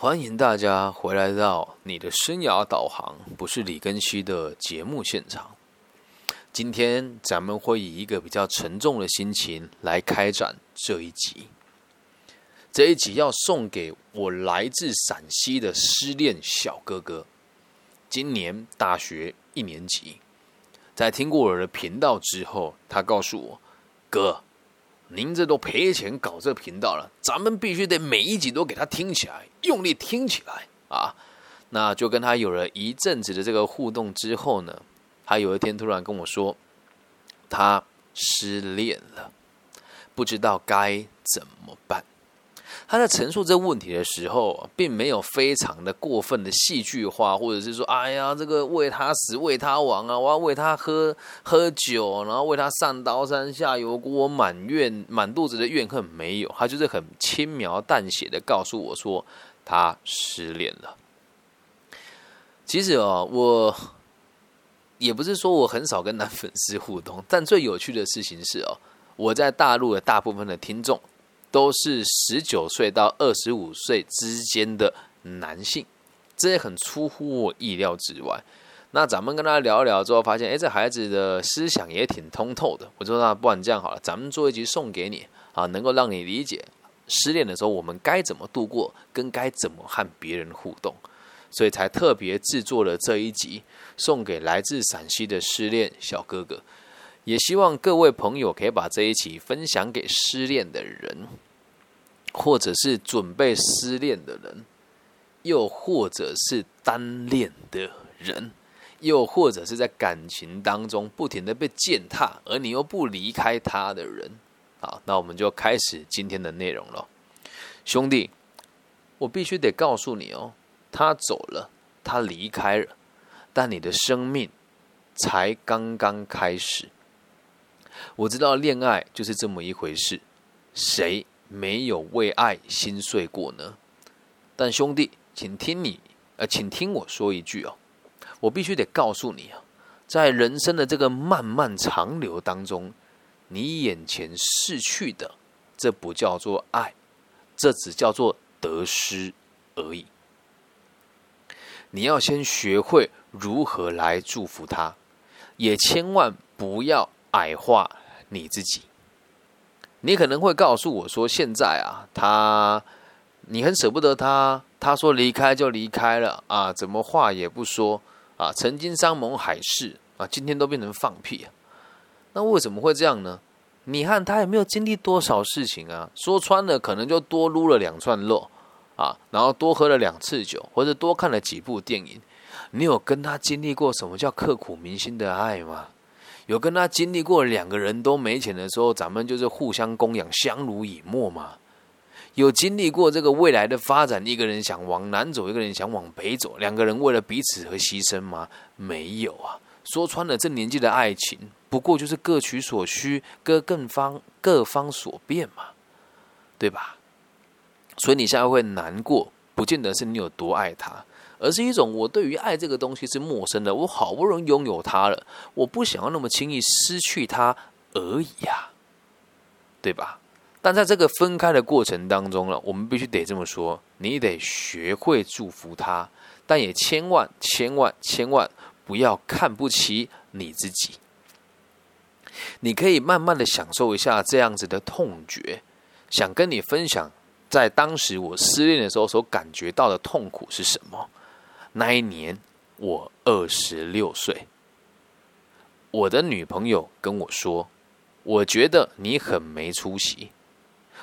欢迎大家回来到你的生涯导航，不是李根熙的节目现场。今天咱们会以一个比较沉重的心情来开展这一集。这一集要送给我来自陕西的失恋小哥哥，今年大学一年级。在听过我的频道之后，他告诉我：“哥，您这都赔钱搞这频道了，咱们必须得每一集都给他听起来，用力听起来啊！”那就跟他有了一阵子的这个互动之后呢，他有一天突然跟我说，他失恋了，不知道该怎么办。他在陈述这问题的时候，并没有非常的过分的戏剧化，或者是说，哎呀，这个为他死，为他亡啊，我要为他喝喝酒，然后为他上刀山下油锅，满怨满肚子的怨恨，没有，他就是很轻描淡写的告诉我说，他失恋了。其实哦，我也不是说我很少跟男粉丝互动，但最有趣的事情是哦，我在大陆的大部分的听众。都是十九岁到二十五岁之间的男性，这也很出乎我意料之外。那咱们跟他聊一聊之后，发现，哎，这孩子的思想也挺通透的。我说，那不然这样好了，咱们做一集送给你啊，能够让你理解失恋的时候我们该怎么度过，跟该怎么和别人互动，所以才特别制作了这一集，送给来自陕西的失恋小哥哥。也希望各位朋友可以把这一期分享给失恋的人，或者是准备失恋的人，又或者是单恋的人，又或者是在感情当中不停的被践踏，而你又不离开他的人。好，那我们就开始今天的内容了，兄弟，我必须得告诉你哦，他走了，他离开了，但你的生命才刚刚开始。我知道恋爱就是这么一回事，谁没有为爱心碎过呢？但兄弟，请听你，呃，请听我说一句哦，我必须得告诉你啊，在人生的这个漫漫长流当中，你眼前逝去的，这不叫做爱，这只叫做得失而已。你要先学会如何来祝福他，也千万不要。矮化你自己，你可能会告诉我说：“现在啊，他你很舍不得他，他说离开就离开了啊，怎么话也不说啊？曾经山盟海誓啊，今天都变成放屁啊！那为什么会这样呢？你和他也没有经历多少事情啊？说穿了，可能就多撸了两串肉啊，然后多喝了两次酒，或者多看了几部电影。你有跟他经历过什么叫刻骨铭心的爱吗？”有跟他经历过两个人都没钱的时候，咱们就是互相供养，相濡以沫嘛。有经历过这个未来的发展，一个人想往南走，一个人想往北走，两个人为了彼此而牺牲吗？没有啊。说穿了，这年纪的爱情，不过就是各取所需，各更方各方所变嘛，对吧？所以你现在会难过，不见得是你有多爱他。而是一种我对于爱这个东西是陌生的，我好不容易拥有它了，我不想要那么轻易失去它而已呀，对吧？但在这个分开的过程当中了，我们必须得这么说，你得学会祝福他，但也千万千万千万不要看不起你自己。你可以慢慢的享受一下这样子的痛觉，想跟你分享，在当时我失恋的时候所感觉到的痛苦是什么。那一年我二十六岁，我的女朋友跟我说：“我觉得你很没出息。”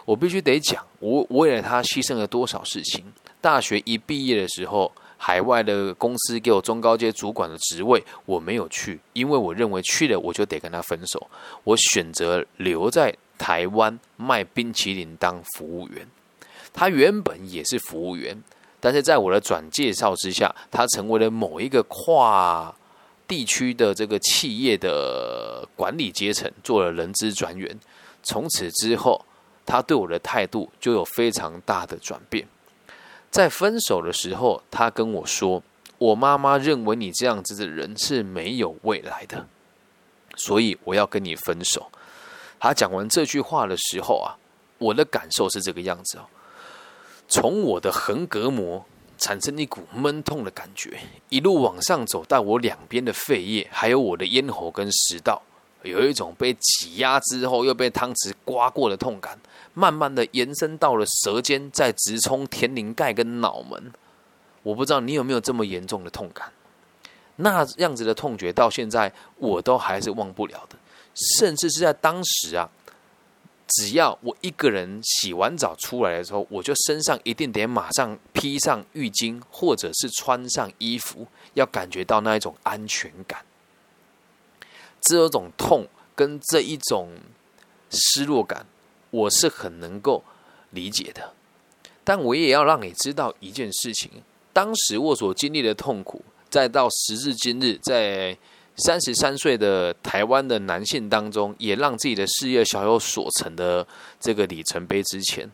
我必须得讲，我为了她牺牲了多少事情。大学一毕业的时候，海外的公司给我中高阶主管的职位，我没有去，因为我认为去了我就得跟他分手。我选择留在台湾卖冰淇淋当服务员。他原本也是服务员。但是在我的转介绍之下，他成为了某一个跨地区的这个企业的管理阶层，做了人资专员。从此之后，他对我的态度就有非常大的转变。在分手的时候，他跟我说：“我妈妈认为你这样子的人是没有未来的，所以我要跟你分手。”他讲完这句话的时候啊，我的感受是这个样子哦。从我的横膈膜产生一股闷痛的感觉，一路往上走到我两边的肺叶，还有我的咽喉跟食道，有一种被挤压之后又被汤匙刮过的痛感，慢慢的延伸到了舌尖，再直冲天灵盖跟脑门。我不知道你有没有这么严重的痛感，那样子的痛觉到现在我都还是忘不了的，甚至是在当时啊。只要我一个人洗完澡出来的时候，我就身上一定得马上披上浴巾，或者是穿上衣服，要感觉到那一种安全感。这种痛跟这一种失落感，我是很能够理解的。但我也要让你知道一件事情：当时我所经历的痛苦，再到时至今日，在。三十三岁的台湾的男性当中，也让自己的事业小有所成的这个里程碑之前，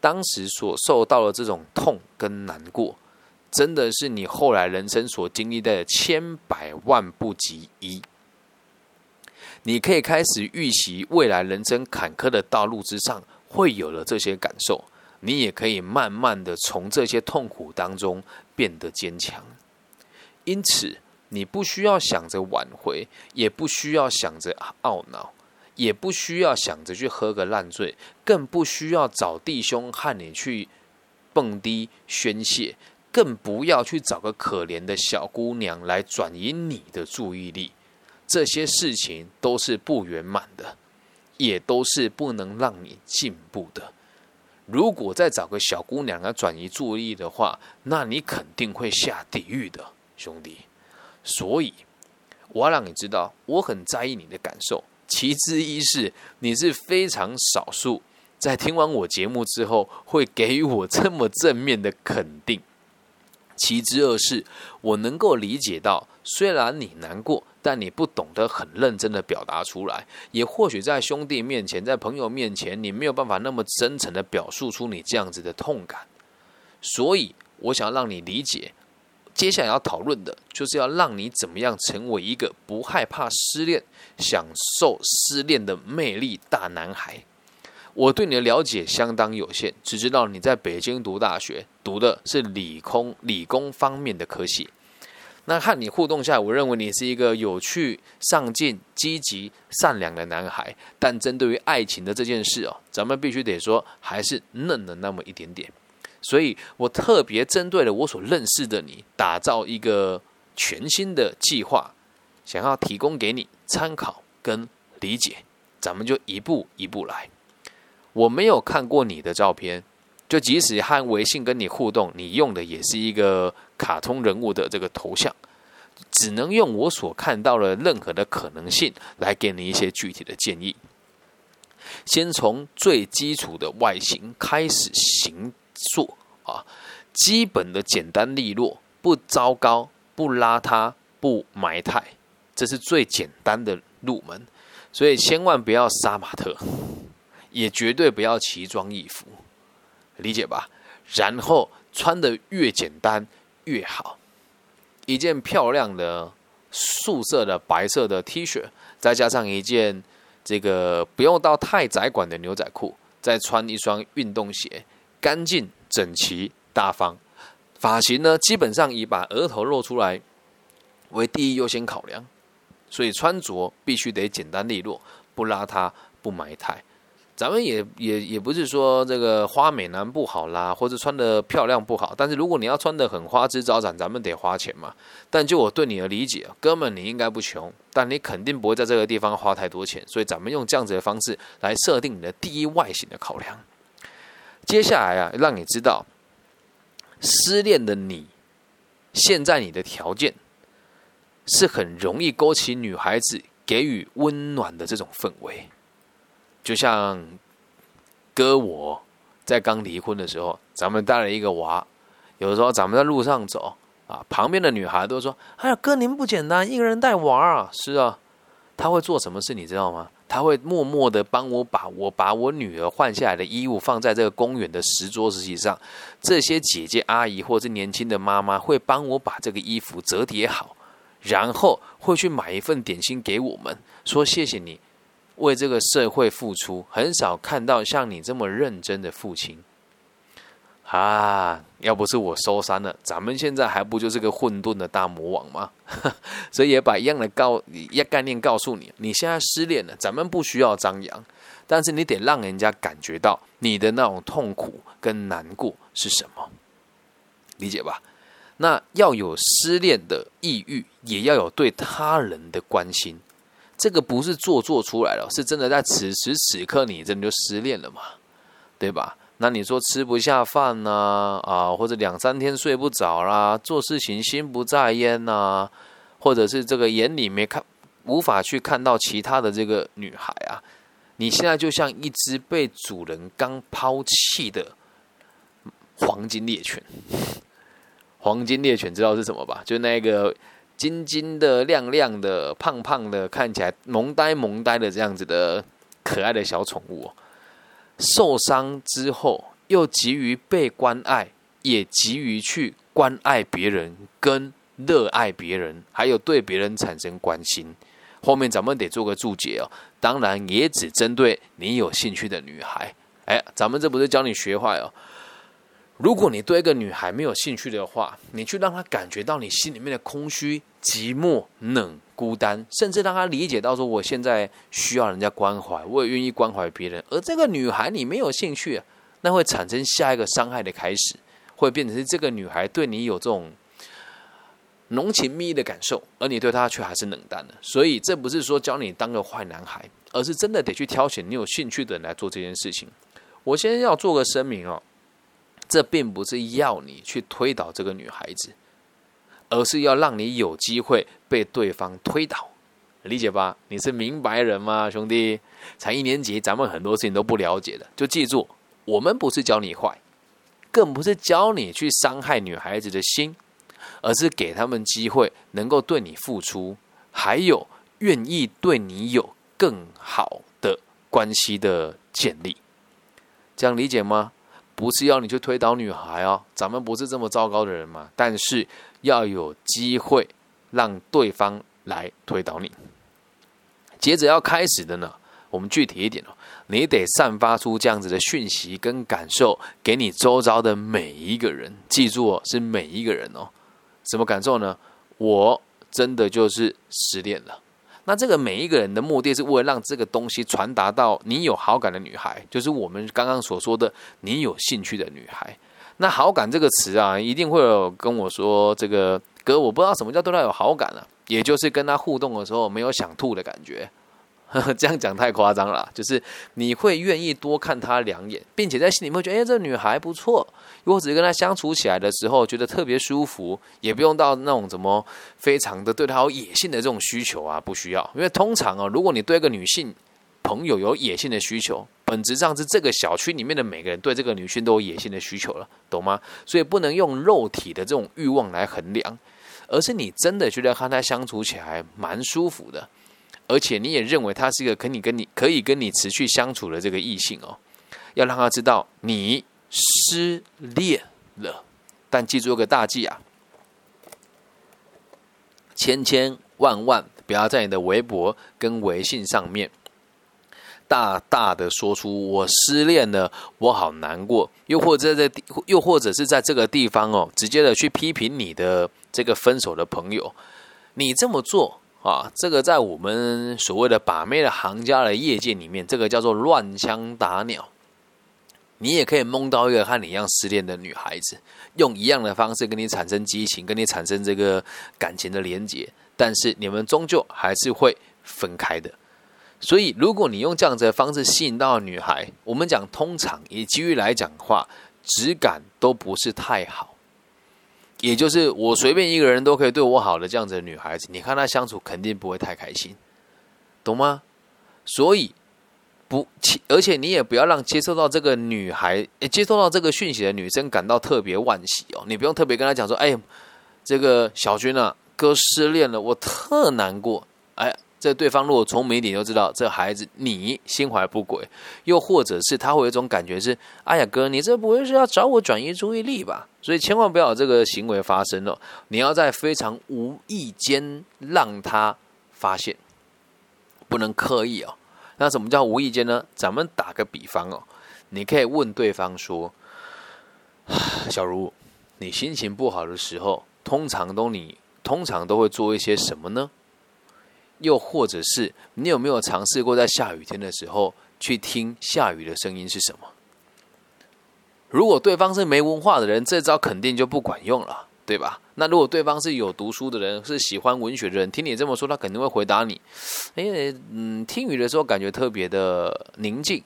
当时所受到的这种痛跟难过，真的是你后来人生所经历的千百万不及一。你可以开始预习未来人生坎坷的道路之上会有了这些感受，你也可以慢慢的从这些痛苦当中变得坚强。因此。你不需要想着挽回，也不需要想着懊恼，也不需要想着去喝个烂醉，更不需要找弟兄和你去蹦迪宣泄，更不要去找个可怜的小姑娘来转移你的注意力。这些事情都是不圆满的，也都是不能让你进步的。如果再找个小姑娘来转移注意力的话，那你肯定会下地狱的，兄弟。所以，我要让你知道，我很在意你的感受。其之一是，你是非常少数在听完我节目之后会给予我这么正面的肯定。其之二是，我能够理解到，虽然你难过，但你不懂得很认真的表达出来。也或许在兄弟面前，在朋友面前，你没有办法那么真诚的表述出你这样子的痛感。所以，我想让你理解。接下来要讨论的就是要让你怎么样成为一个不害怕失恋、享受失恋的魅力大男孩。我对你的了解相当有限，只知道你在北京读大学，读的是理工理工方面的科系。那和你互动下来，我认为你是一个有趣、上进、积极、善良的男孩。但针对于爱情的这件事哦，咱们必须得说，还是嫩了那么一点点。所以我特别针对了我所认识的你，打造一个全新的计划，想要提供给你参考跟理解。咱们就一步一步来。我没有看过你的照片，就即使和微信跟你互动，你用的也是一个卡通人物的这个头像，只能用我所看到的任何的可能性来给你一些具体的建议。先从最基础的外形开始行。做啊，基本的简单利落，不糟糕，不邋遢，不埋汰，这是最简单的入门。所以千万不要杀马特，也绝对不要奇装异服，理解吧？然后穿的越简单越好，一件漂亮的素色的白色的 T 恤，再加上一件这个不用到太窄管的牛仔裤，再穿一双运动鞋。干净、整齐、大方，发型呢，基本上以把额头露出来为第一优先考量，所以穿着必须得简单利落，不邋遢、不埋汰。咱们也也也不是说这个花美男不好啦，或者穿的漂亮不好，但是如果你要穿的很花枝招展，咱们得花钱嘛。但就我对你的理解，哥们，你应该不穷，但你肯定不会在这个地方花太多钱，所以咱们用这样子的方式来设定你的第一外形的考量。接下来啊，让你知道失恋的你，现在你的条件是很容易勾起女孩子给予温暖的这种氛围。就像哥我在刚离婚的时候，咱们带了一个娃，有的时候咱们在路上走啊，旁边的女孩都说：“哎呀，哥您不简单，一个人带娃啊。”是啊，他会做什么事你知道吗？他会默默的帮我把我把我女儿换下来的衣物放在这个公园的石桌子上，这些姐姐阿姨或是年轻的妈妈会帮我把这个衣服折叠好，然后会去买一份点心给我们，说谢谢你为这个社会付出。很少看到像你这么认真的父亲。啊，要不是我收山了，咱们现在还不就是个混沌的大魔王吗？所以也把一样的告一概念告诉你，你现在失恋了，咱们不需要张扬，但是你得让人家感觉到你的那种痛苦跟难过是什么，理解吧？那要有失恋的抑郁，也要有对他人的关心，这个不是做作出来了，是真的在此时此刻你真的就失恋了嘛？对吧？那你说吃不下饭呢？啊，或者两三天睡不着啦，做事情心不在焉呐，或者是这个眼里没看，无法去看到其他的这个女孩啊，你现在就像一只被主人刚抛弃的黄金猎犬。黄金猎犬知道是什么吧？就那个金金的、亮亮的、胖胖的，看起来萌呆萌呆的这样子的可爱的小宠物。受伤之后，又急于被关爱，也急于去关爱别人，跟热爱别人，还有对别人产生关心。后面咱们得做个注解哦。当然，也只针对你有兴趣的女孩。哎，咱们这不是教你学坏哦。如果你对一个女孩没有兴趣的话，你去让她感觉到你心里面的空虚、寂寞、冷、孤单，甚至让他理解到说我现在需要人家关怀，我也愿意关怀别人。而这个女孩你没有兴趣，那会产生下一个伤害的开始，会变成是这个女孩对你有这种浓情蜜意的感受，而你对她却还是冷淡的。所以这不是说教你当个坏男孩，而是真的得去挑选你有兴趣的人来做这件事情。我先要做个声明哦。这并不是要你去推倒这个女孩子，而是要让你有机会被对方推倒，理解吧？你是明白人吗，兄弟？才一年级，咱们很多事情都不了解的，就记住，我们不是教你坏，更不是教你去伤害女孩子的心，而是给他们机会，能够对你付出，还有愿意对你有更好的关系的建立，这样理解吗？不是要你去推倒女孩哦，咱们不是这么糟糕的人嘛。但是要有机会让对方来推倒你。接着要开始的呢，我们具体一点哦，你得散发出这样子的讯息跟感受给你周遭的每一个人。记住哦，是每一个人哦。什么感受呢？我真的就是失恋了。那这个每一个人的目的是为了让这个东西传达到你有好感的女孩，就是我们刚刚所说的你有兴趣的女孩。那好感这个词啊，一定会有跟我说这个哥，我不知道什么叫对他有好感了，也就是跟他互动的时候没有想吐的感觉。呵 呵这样讲太夸张了，就是你会愿意多看她两眼，并且在心里面觉得，哎，这女孩不错。如果只是跟她相处起来的时候觉得特别舒服，也不用到那种怎么非常的对她有野性的这种需求啊，不需要。因为通常啊，如果你对一个女性朋友有野性的需求，本质上是这个小区里面的每个人对这个女性都有野性的需求了，懂吗？所以不能用肉体的这种欲望来衡量，而是你真的觉得和他相处起来蛮舒服的。而且你也认为他是一个可你跟你可以跟你持续相处的这个异性哦，要让他知道你失恋了。但记住一个大忌啊，千千万万不要在你的微博跟微信上面大大的说出我失恋了，我好难过。又或者在又或者是在这个地方哦，直接的去批评你的这个分手的朋友，你这么做。啊，这个在我们所谓的把妹的行家的业界里面，这个叫做乱枪打鸟。你也可以蒙到一个和你一样失恋的女孩子，用一样的方式跟你产生激情，跟你产生这个感情的连结，但是你们终究还是会分开的。所以，如果你用这样子的方式吸引到女孩，我们讲通常以机遇来讲的话，质感都不是太好。也就是我随便一个人都可以对我好的这样子的女孩子，你看她相处肯定不会太开心，懂吗？所以不，而且你也不要让接受到这个女孩，接收到这个讯息的女生感到特别惋惜哦。你不用特别跟她讲说，哎，这个小军啊，哥失恋了，我特难过，哎。这对方如果聪明一点，就知道这孩子你心怀不轨，又或者是他会有一种感觉是：哎呀哥，你这不会是要找我转移注意力吧？所以千万不要有这个行为发生了。你要在非常无意间让他发现，不能刻意哦。那什么叫无意间呢？咱们打个比方哦，你可以问对方说：小茹，你心情不好的时候，通常都你通常都会做一些什么呢？又或者是你有没有尝试过在下雨天的时候去听下雨的声音是什么？如果对方是没文化的人，这招肯定就不管用了，对吧？那如果对方是有读书的人，是喜欢文学的人，听你这么说，他肯定会回答你：，哎，嗯，听雨的时候感觉特别的宁静，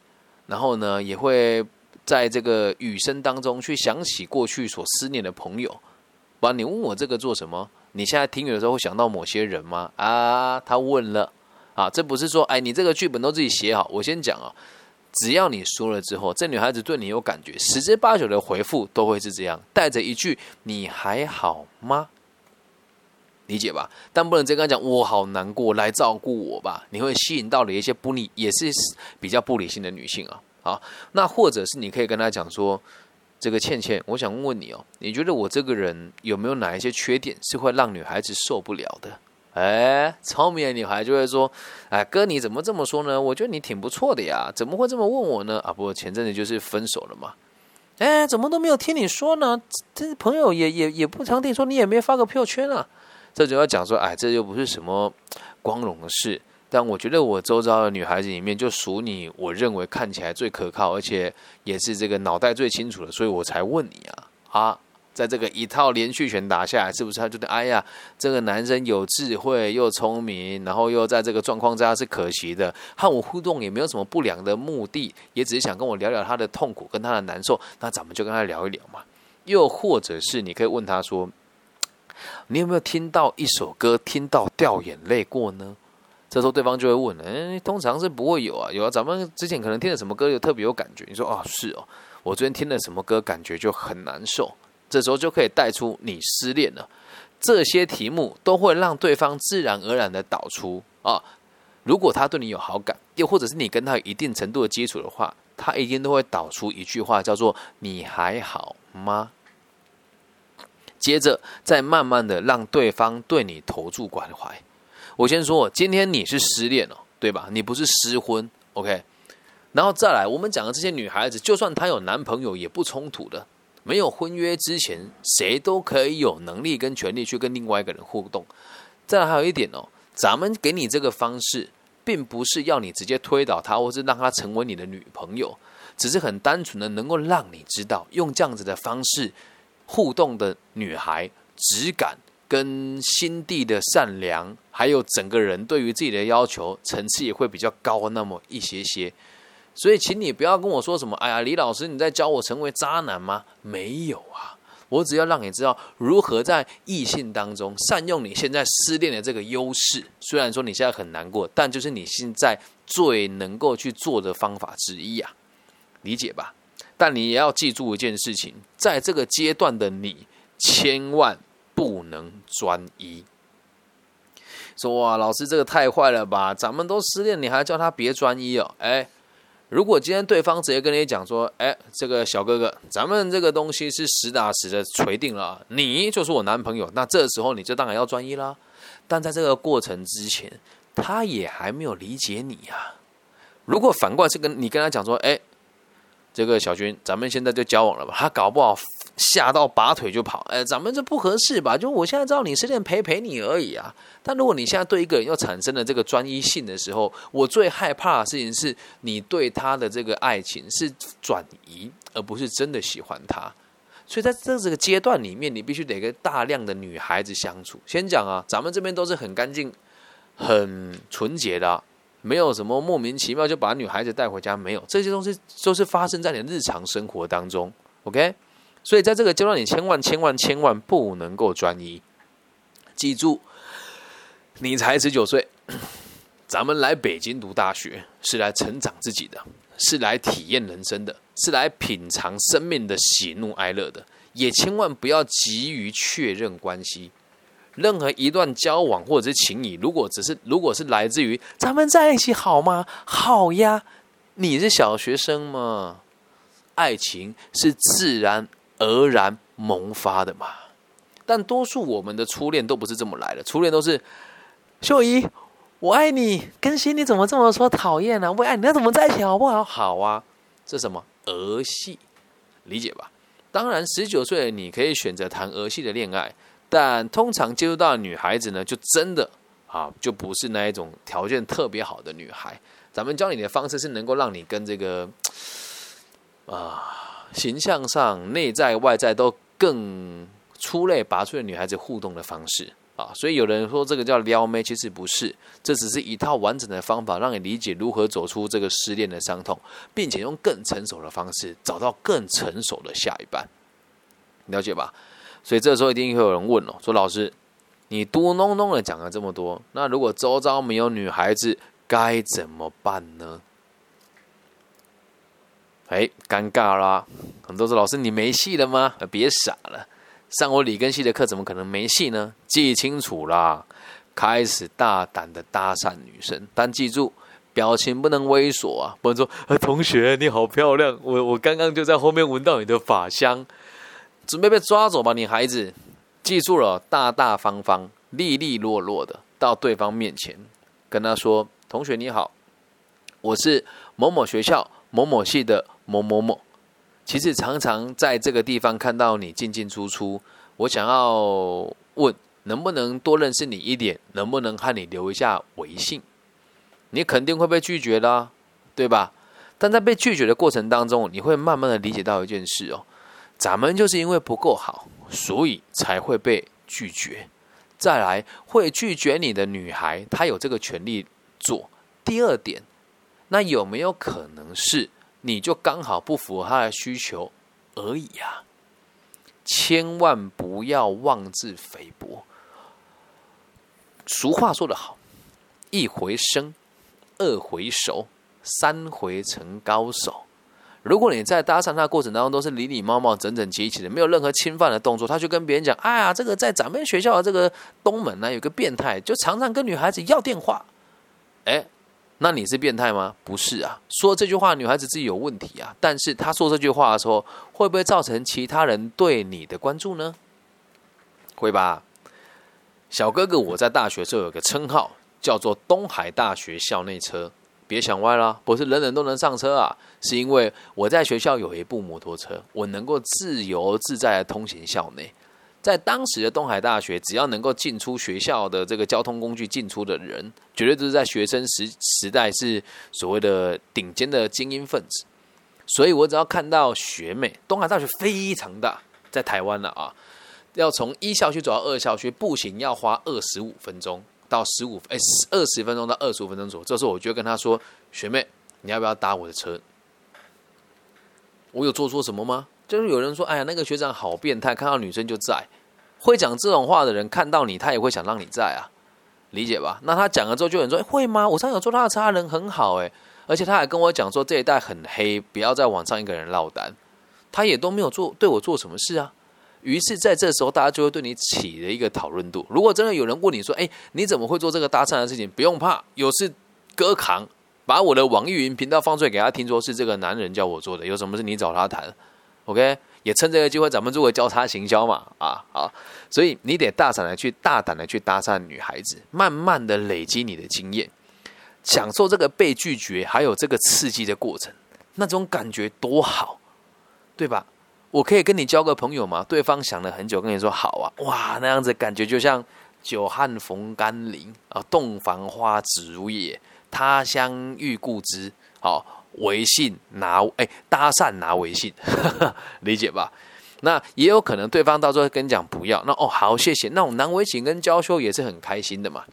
然后呢，也会在这个雨声当中去想起过去所思念的朋友。吧，你问我这个做什么？你现在听雨的时候会想到某些人吗？啊，他问了，啊，这不是说，哎，你这个剧本都自己写好。我先讲啊。只要你说了之后，这女孩子对你有感觉，十之八九的回复都会是这样，带着一句“你还好吗？”理解吧？但不能直接跟她讲“我好难过，来照顾我吧”，你会吸引到了一些不理，也是比较不理性的女性啊。好，那或者是你可以跟她讲说：“这个倩倩，我想问问你哦，你觉得我这个人有没有哪一些缺点是会让女孩子受不了的？”哎，聪明的女孩就会说：“哎，哥，你怎么这么说呢？我觉得你挺不错的呀，怎么会这么问我呢？啊，不前阵子就是分手了嘛。哎，怎么都没有听你说呢？这朋友也也也不常听说，你也没发个朋友圈啊。这就要讲说，哎，这又不是什么光荣的事。但我觉得我周遭的女孩子里面，就属你，我认为看起来最可靠，而且也是这个脑袋最清楚的，所以我才问你啊，啊。”在这个一套连续拳打下来，是不是他觉得哎呀，这个男生有智慧又聪明，然后又在这个状况之下是可惜的，和我互动也没有什么不良的目的，也只是想跟我聊聊他的痛苦跟他的难受，那咱们就跟他聊一聊嘛。又或者是你可以问他说，你有没有听到一首歌听到掉眼泪过呢？这时候对方就会问，哎，通常是不会有啊，有啊，咱们之前可能听了什么歌有特别有感觉，你说哦是哦，我昨天听了什么歌感觉就很难受。这时候就可以带出你失恋了，这些题目都会让对方自然而然的导出啊。如果他对你有好感，又或者是你跟他有一定程度的接触的话，他一定都会导出一句话，叫做“你还好吗？”接着再慢慢的让对方对你投注关怀。我先说，今天你是失恋了，对吧？你不是失婚，OK？然后再来，我们讲的这些女孩子，就算她有男朋友，也不冲突的。没有婚约之前，谁都可以有能力跟权利去跟另外一个人互动。再来还有一点哦，咱们给你这个方式，并不是要你直接推倒她，或是让她成为你的女朋友，只是很单纯的能够让你知道，用这样子的方式互动的女孩，质感跟心地的善良，还有整个人对于自己的要求层次也会比较高那么一些些。所以，请你不要跟我说什么。哎呀，李老师，你在教我成为渣男吗？没有啊，我只要让你知道如何在异性当中善用你现在失恋的这个优势。虽然说你现在很难过，但就是你现在最能够去做的方法之一啊，理解吧？但你也要记住一件事情，在这个阶段的你，千万不能专一。说哇，老师这个太坏了吧？咱们都失恋，你还叫他别专一哦？哎。如果今天对方直接跟你讲说：“哎，这个小哥哥，咱们这个东西是实打实的锤定了，你就是我男朋友。”那这时候你就当然要专一啦。但在这个过程之前，他也还没有理解你呀。如果反过来是跟你跟他讲说：“哎，这个小军，咱们现在就交往了吧？”他搞不好。吓到拔腿就跑，哎，咱们这不合适吧？就我现在知道你是恋陪陪你而已啊。但如果你现在对一个人又产生了这个专一性的时候，我最害怕的事情是你对他的这个爱情是转移，而不是真的喜欢他。所以在这这个阶段里面，你必须得跟大量的女孩子相处。先讲啊，咱们这边都是很干净、很纯洁的，没有什么莫名其妙就把女孩子带回家，没有这些东西都是发生在你的日常生活当中。OK。所以，在这个阶段，你千万、千万、千万不能够专一。记住，你才十九岁，咱们来北京读大学是来成长自己的，是来体验人生的，是来品尝生命的喜怒哀乐的。也千万不要急于确认关系。任何一段交往或者是情谊，如果只是如果是来自于咱们在一起好吗？好呀，你是小学生吗？爱情是自然。而然萌发的嘛，但多数我们的初恋都不是这么来的。初恋都是秀姨，我爱你，更新你怎么这么说讨厌呢？我爱你，那怎么在一起好不好？好啊，这什么儿戏，理解吧？当然，十九岁你可以选择谈儿戏的恋爱，但通常接触到女孩子呢，就真的啊，就不是那一种条件特别好的女孩。咱们教你的方式是能够让你跟这个啊形象上、内在外在都更出类拔萃的女孩子互动的方式啊。所以有人说这个叫撩妹，其实不是，这只是一套完整的方法，让你理解如何走出这个失恋的伤痛，并且用更成熟的方式找到更成熟的下一半。了解吧？所以这时候一定会有人问哦，说老师，你嘟哝哝的讲了这么多，那如果周遭没有女孩子，该怎么办呢？哎，尴尬啦！很多说老师你没戏了吗？别傻了，上我理根系的课怎么可能没戏呢？记清楚啦，开始大胆的搭讪女生，但记住表情不能猥琐啊！不能说，哎，同学你好漂亮，我我刚刚就在后面闻到你的发香。准备被抓走吧，女孩子！记住了，大大方方、利利落落的到对方面前，跟他说：“同学你好，我是某某学校某某系的某某某。其实常常在这个地方看到你进进出出，我想要问，能不能多认识你一点？能不能和你留一下微信？你肯定会被拒绝的，对吧？但在被拒绝的过程当中，你会慢慢的理解到一件事哦。”咱们就是因为不够好，所以才会被拒绝。再来，会拒绝你的女孩，她有这个权利做。第二点，那有没有可能是你就刚好不符合他的需求而已呀？千万不要妄自菲薄。俗话说得好，一回生，二回熟，三回成高手。如果你在搭讪他的过程当中都是礼礼貌貌、整整齐齐的，没有任何侵犯的动作，他就跟别人讲：“哎呀，这个在咱们学校的这个东门呢，有个变态，就常常跟女孩子要电话。”哎，那你是变态吗？不是啊，说这句话女孩子自己有问题啊。但是她说这句话的时候，会不会造成其他人对你的关注呢？会吧。小哥哥，我在大学时候有个称号，叫做东海大学校内车。别想歪了，不是人人都能上车啊！是因为我在学校有一部摩托车，我能够自由自在的通行校内。在当时的东海大学，只要能够进出学校的这个交通工具进出的人，绝对都是在学生时时代是所谓的顶尖的精英分子。所以我只要看到学妹，东海大学非常大，在台湾了啊，要从一校区走到二校区，步行要花二十五分钟。到十五哎，二十分钟到二十五分钟左右，这时候我就跟他说：“学妹，你要不要搭我的车？我有做错什么吗？”就是有人说：“哎呀，那个学长好变态，看到女生就在。”会讲这种话的人看到你，他也会想让你在啊，理解吧？那他讲了之后，就有人说：“会吗？我上次坐他的车，人很好哎，而且他还跟我讲说这一代很黑，不要在网上一个人落单。”他也都没有做对我做什么事啊。于是，在这时候，大家就会对你起了一个讨论度。如果真的有人问你说：“哎，你怎么会做这个搭讪的事情？”不用怕，有事哥扛，把我的网易云频道放出来给他听，说是这个男人叫我做的。有什么事你找他谈，OK？也趁这个机会，咱们做个交叉行销嘛，啊，好。所以你得大胆的去大胆的去搭讪女孩子，慢慢的累积你的经验，享受这个被拒绝还有这个刺激的过程，那种感觉多好，对吧？我可以跟你交个朋友吗？对方想了很久，跟你说好啊，哇，那样子感觉就像久旱逢甘霖啊，洞房花指如也，他乡遇故知。好，微信拿哎搭讪拿微信，理解吧？那也有可能对方到时候跟你讲不要，那哦好谢谢，那种难为情跟娇羞也是很开心的嘛。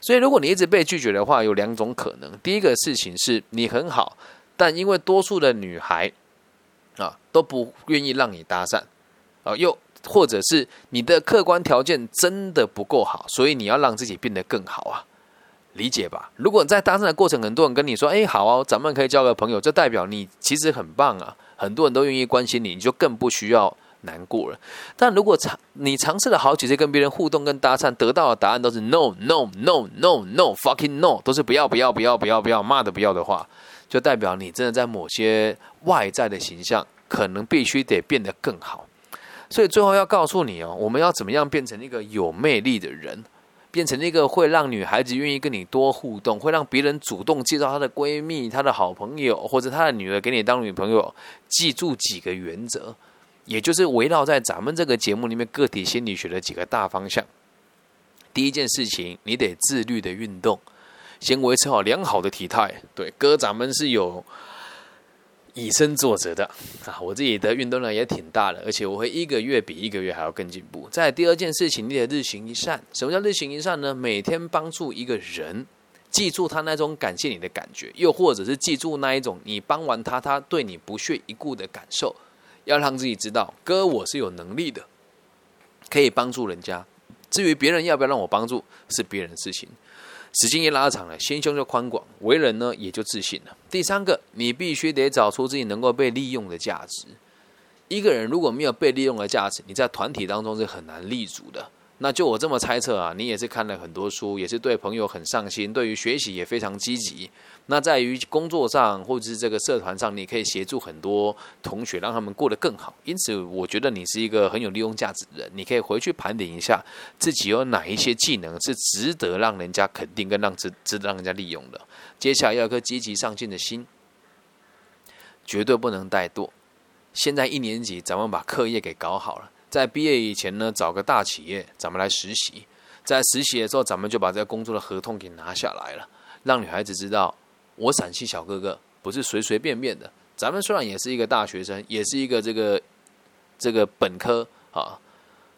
所以如果你一直被拒绝的话，有两种可能，第一个事情是你很好，但因为多数的女孩。啊，都不愿意让你搭讪，啊，又或者是你的客观条件真的不够好，所以你要让自己变得更好啊，理解吧？如果在搭讪的过程，很多人跟你说，哎，好啊，咱们可以交个朋友，这代表你其实很棒啊，很多人都愿意关心你，你就更不需要难过了。但如果尝你尝试了好几次跟别人互动跟搭讪，得到的答案都是 no no no no no fucking no，都是不要不要不要不要不要骂的不要的话。就代表你真的在某些外在的形象，可能必须得变得更好。所以最后要告诉你哦，我们要怎么样变成一个有魅力的人，变成一个会让女孩子愿意跟你多互动，会让别人主动介绍她的闺蜜、她的好朋友或者她的女儿给你当女朋友。记住几个原则：也就是围绕在咱们这个节目里面个体心理学的几个大方向。第一件事情，你得自律的运动，先维持好良好的体态。对，哥，咱们是有以身作则的啊！我自己的运动量也挺大的，而且我会一个月比一个月还要更进步。在第二件事情，你得日行一善。什么叫日行一善呢？每天帮助一个人，记住他那种感谢你的感觉，又或者是记住那一种你帮完他，他对你不屑一顾的感受，要让自己知道，哥，我是有能力的，可以帮助人家。至于别人要不要让我帮助，是别人的事情。时间一拉长了，心胸就宽广，为人呢也就自信了。第三个，你必须得找出自己能够被利用的价值。一个人如果没有被利用的价值，你在团体当中是很难立足的。那就我这么猜测啊，你也是看了很多书，也是对朋友很上心，对于学习也非常积极。那在于工作上或者是这个社团上，你可以协助很多同学，让他们过得更好。因此，我觉得你是一个很有利用价值的人。你可以回去盘点一下自己有哪一些技能是值得让人家肯定跟让值值得让人家利用的。接下来要一颗积极上进的心，绝对不能怠惰。现在一年级，咱们把课业给搞好了。在毕业以前呢，找个大企业，咱们来实习。在实习的时候，咱们就把这个工作的合同给拿下来了，让女孩子知道，我陕西小哥哥不是随随便便的。咱们虽然也是一个大学生，也是一个这个这个本科啊，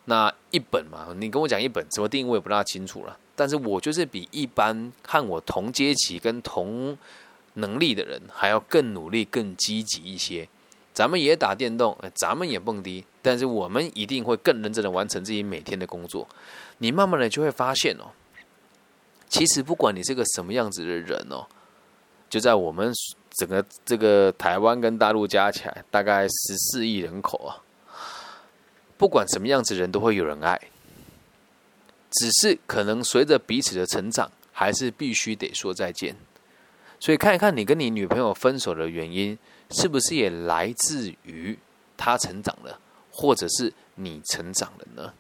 那一本嘛，你跟我讲一本怎么定位不大清楚了。但是我就是比一般和我同阶级跟同能力的人还要更努力、更积极一些。咱们也打电动，咱们也蹦迪，但是我们一定会更认真的完成自己每天的工作。你慢慢的就会发现哦，其实不管你是个什么样子的人哦，就在我们整个这个台湾跟大陆加起来大概十四亿人口啊，不管什么样子人都会有人爱，只是可能随着彼此的成长，还是必须得说再见。所以看一看你跟你女朋友分手的原因。是不是也来自于她成长了，或者是你成长了呢？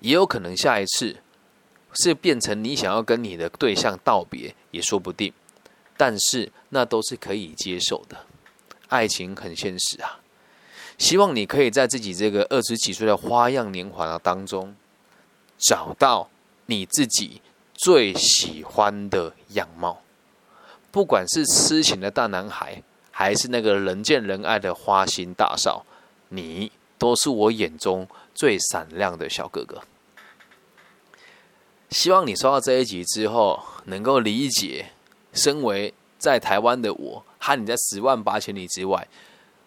也有可能下一次是变成你想要跟你的对象道别，也说不定。但是那都是可以接受的。爱情很现实啊，希望你可以在自己这个二十几岁的花样年华当中，找到你自己最喜欢的样貌。不管是痴情的大男孩，还是那个人见人爱的花心大少，你都是我眼中最闪亮的小哥哥。希望你收到这一集之后，能够理解，身为在台湾的我，和你在十万八千里之外，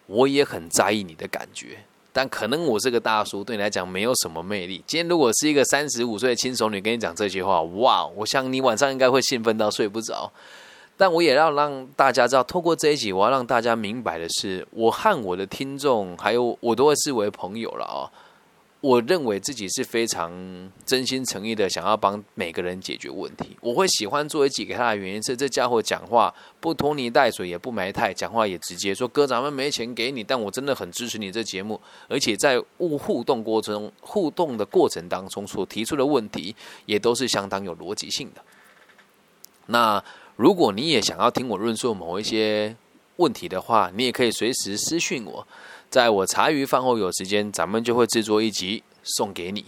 我也很在意你的感觉。但可能我这个大叔对你来讲没有什么魅力。今天如果是一个三十五岁的轻熟女跟你讲这句话，哇，我想你晚上应该会兴奋到睡不着。但我也要让大家知道，透过这一集，我要让大家明白的是，我和我的听众，还有我都会视为朋友了啊。我认为自己是非常真心诚意的，想要帮每个人解决问题。我会喜欢做一集给他的原因是，这家伙讲话不拖泥带水，也不埋汰，讲话也直接说：“哥，咱们没钱给你，但我真的很支持你这节目。”而且在互互动过程互动的过程当中，所提出的问题也都是相当有逻辑性的。那。如果你也想要听我论述某一些问题的话，你也可以随时私讯我，在我茶余饭后有时间，咱们就会制作一集送给你。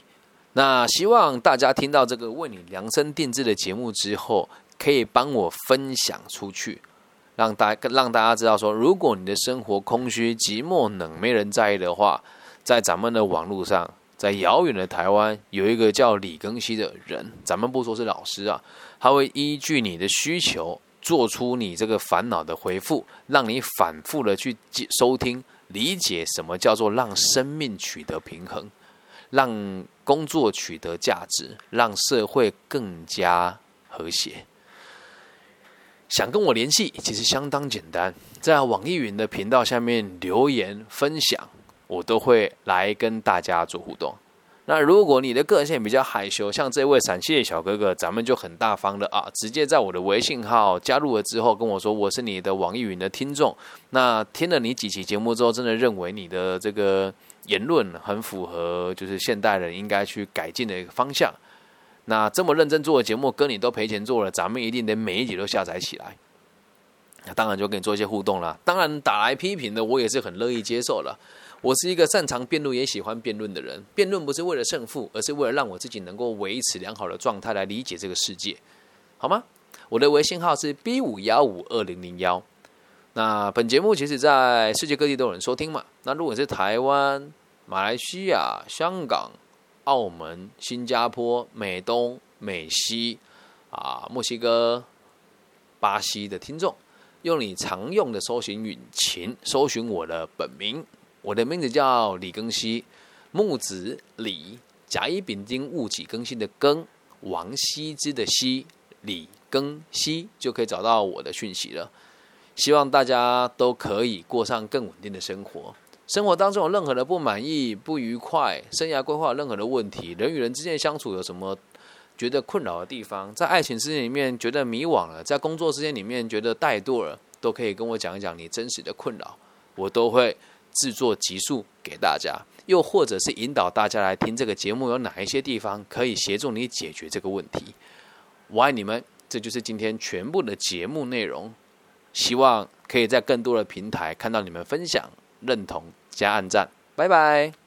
那希望大家听到这个为你量身定制的节目之后，可以帮我分享出去，让大让大家知道说，如果你的生活空虚、寂寞、冷、没人在意的话，在咱们的网络上，在遥远的台湾，有一个叫李庚希的人，咱们不说是老师啊。他会依据你的需求做出你这个烦恼的回复，让你反复的去收听、理解什么叫做让生命取得平衡，让工作取得价值，让社会更加和谐。想跟我联系，其实相当简单，在网易云的频道下面留言分享，我都会来跟大家做互动。那如果你的个性比较害羞，像这位陕西的小哥哥，咱们就很大方的啊，直接在我的微信号加入了之后，跟我说我是你的网易云的听众。那听了你几期节目之后，真的认为你的这个言论很符合，就是现代人应该去改进的一个方向。那这么认真做的节目，跟你都赔钱做了，咱们一定得每一集都下载起来。那当然就跟你做一些互动了。当然打来批评的，我也是很乐意接受了。我是一个擅长辩论也喜欢辩论的人。辩论不是为了胜负，而是为了让我自己能够维持良好的状态来理解这个世界，好吗？我的微信号是 B 五幺五二零零幺。那本节目其实，在世界各地都有人收听嘛。那如果是台湾、马来西亚、香港、澳门、新加坡、美东、美西啊、墨西哥、巴西的听众，用你常用的搜寻引擎搜寻我的本名，我的名字叫李庚希，木子李，甲乙丙丁戊己庚辛的庚，王羲之的羲，李庚希就可以找到我的讯息了。希望大家都可以过上更稳定的生活。生活当中有任何的不满意、不愉快，生涯规划任何的问题，人与人之间相处有什么觉得困扰的地方，在爱情之间里面觉得迷惘了，在工作之间里面觉得怠惰了，都可以跟我讲一讲你真实的困扰，我都会制作集数给大家，又或者是引导大家来听这个节目，有哪一些地方可以协助你解决这个问题。我爱你们，这就是今天全部的节目内容。希望可以在更多的平台看到你们分享、认同加按赞，拜拜。